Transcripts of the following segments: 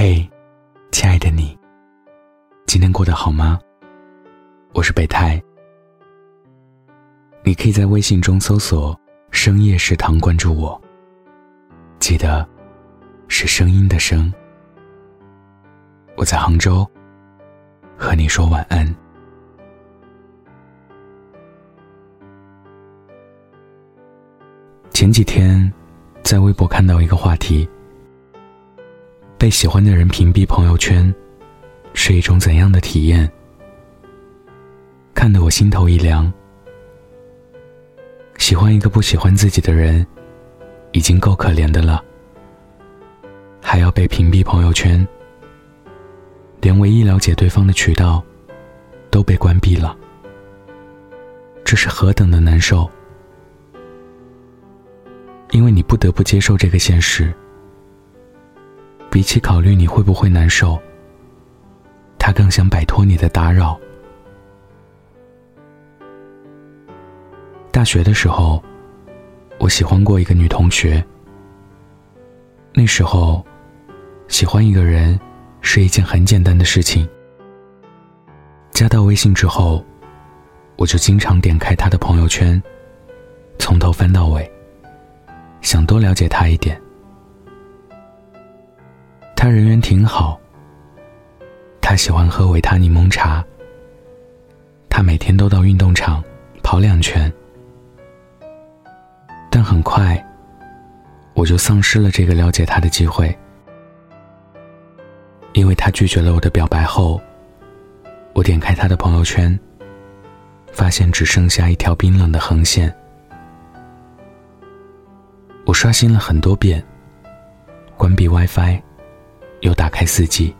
嘿，亲爱的你，今天过得好吗？我是北太，你可以在微信中搜索“深夜食堂”关注我，记得是声音的声。我在杭州，和你说晚安。前几天，在微博看到一个话题：被喜欢的人屏蔽朋友圈，是一种怎样的体验？看得我心头一凉。喜欢一个不喜欢自己的人，已经够可怜的了，还要被屏蔽朋友圈，连唯一了解对方的渠道都被关闭了，这是何等的难受！因为你不得不接受这个现实，比起考虑你会不会难受，他更想摆脱你的打扰。大学的时候，我喜欢过一个女同学。那时候，喜欢一个人是一件很简单的事情。加到微信之后，我就经常点开她的朋友圈，从头翻到尾。想多了解她一点。他人缘挺好。他喜欢喝维他柠檬茶。他每天都到运动场跑两圈。但很快，我就丧失了这个了解他的机会，因为他拒绝了我的表白后，我点开他的朋友圈，发现只剩下一条冰冷的横线。我刷新了很多遍，关闭 WiFi，又打开 4G，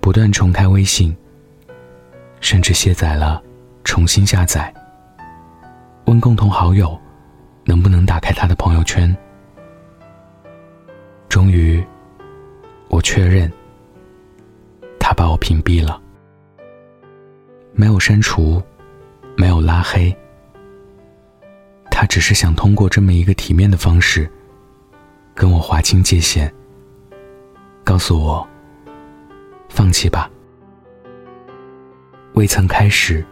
不断重开微信，甚至卸载了，重新下载。问共同好友，能不能打开他的朋友圈？终于，我确认，他把我屏蔽了，没有删除，没有拉黑。他只是想通过这么一个体面的方式，跟我划清界限，告诉我，放弃吧，未曾开始，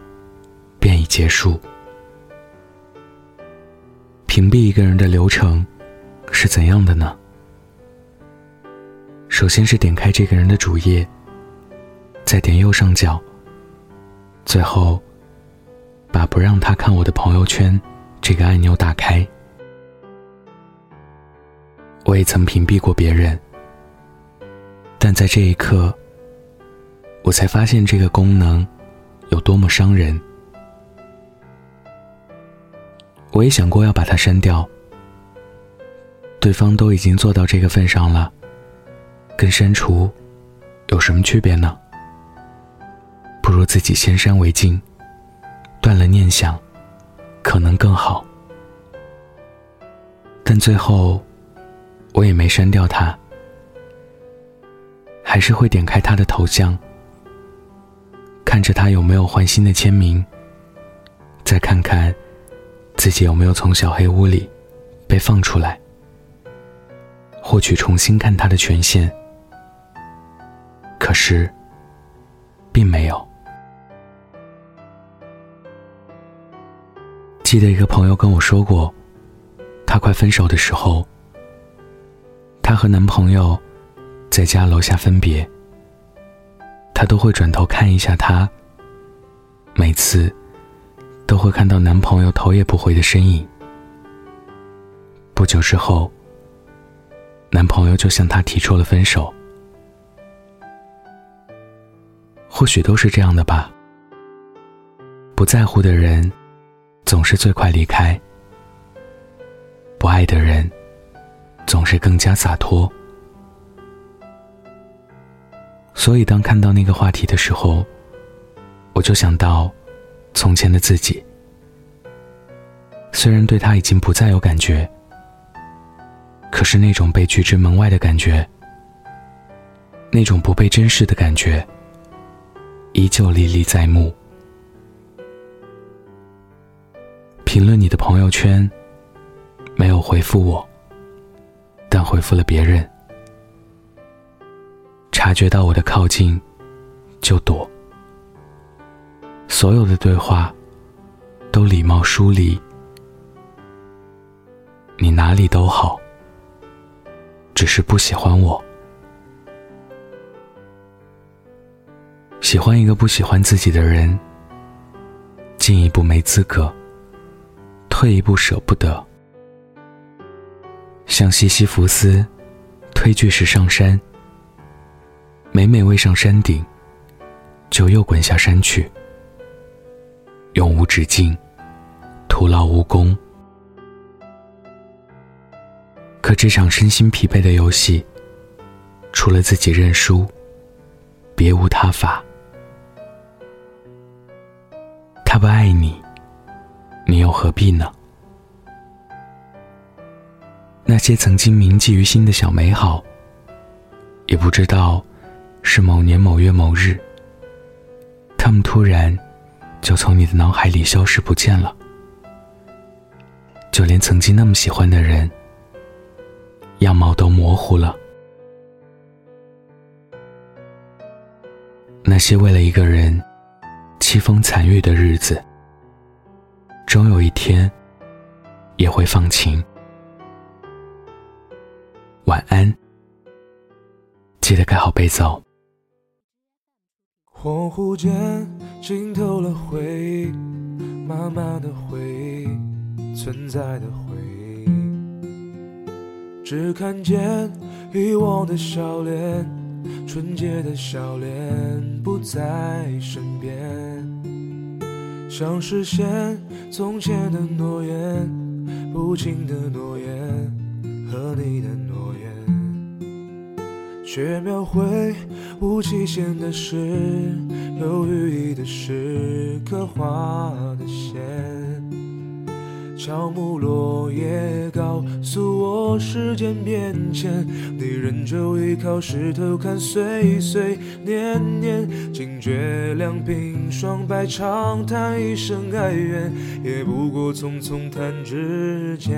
便已结束。屏蔽一个人的流程是怎样的呢？首先是点开这个人的主页，再点右上角，最后把不让他看我的朋友圈。这个按钮打开。我也曾屏蔽过别人，但在这一刻，我才发现这个功能有多么伤人。我也想过要把它删掉，对方都已经做到这个份上了，跟删除有什么区别呢？不如自己先删为敬，断了念想。可能更好，但最后我也没删掉他，还是会点开他的头像，看着他有没有换新的签名，再看看自己有没有从小黑屋里被放出来，获取重新看他的权限。可是，并没有。记得一个朋友跟我说过，她快分手的时候，她和男朋友在家楼下分别，她都会转头看一下他，每次都会看到男朋友头也不回的身影。不久之后，男朋友就向她提出了分手。或许都是这样的吧，不在乎的人。总是最快离开，不爱的人总是更加洒脱。所以，当看到那个话题的时候，我就想到从前的自己。虽然对他已经不再有感觉，可是那种被拒之门外的感觉，那种不被珍视的感觉，依旧历历在目。评论你的朋友圈，没有回复我，但回复了别人。察觉到我的靠近，就躲。所有的对话都礼貌疏离。你哪里都好，只是不喜欢我。喜欢一个不喜欢自己的人，进一步没资格，退一步舍不得。像西西弗斯推巨石上山，每每未上山顶，就又滚下山去，永无止境，徒劳无功。可这场身心疲惫的游戏，除了自己认输，别无他法。他不爱你，你又何必呢？那些曾经铭记于心的小美好，也不知道是某年某月某日，他们突然就从你的脑海里消失不见了。就连曾经那么喜欢的人，样貌都模糊了。那些为了一个人。凄风惨雨的日子，终有一天也会放晴。晚安，记得盖好被子哦。恍惚间浸透了回忆，慢慢的回忆，存在的回忆，只看见遗忘的笑脸，纯洁的笑脸不在身边。想实现从前的诺言，不轻的诺言和你的，却描绘无期限的诗，有寓意的诗，刻画的线。乔木落叶告诉我时间变迁，你仍旧依靠石头看岁岁年年，惊觉两鬓霜白长叹一声哀怨，也不过匆匆弹指间，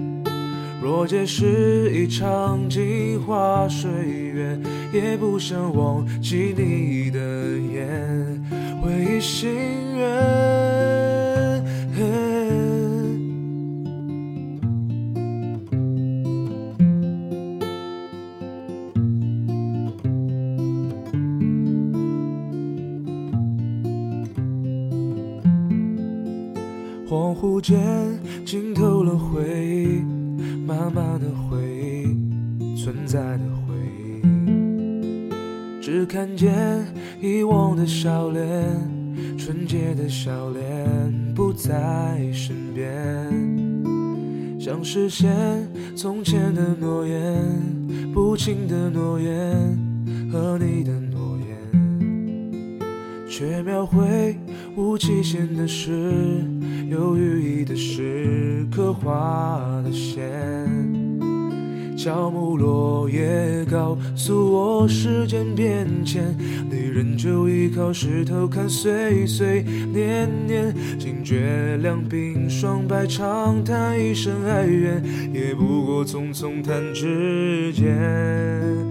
若皆是一场镜花水月，也不想忘记你的眼，回忆心愿。恍惚间浸透了回忆，慢慢的回忆，存在的回忆，只看见遗忘的笑脸，纯洁的笑脸不在身边。想实现从前的诺言，不轻的诺言和你的诺言，却描绘无期限的诗。有寓意的诗，刻画的线。乔木落叶告诉我时间变迁，你仍旧依靠石头看岁岁年年。惊觉两鬓霜白长叹一声哀怨，也不过匆匆弹指间。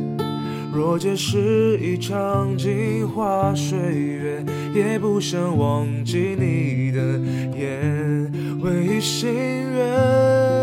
若皆是一场镜花水月，也不想忘记你的颜，唯一心愿。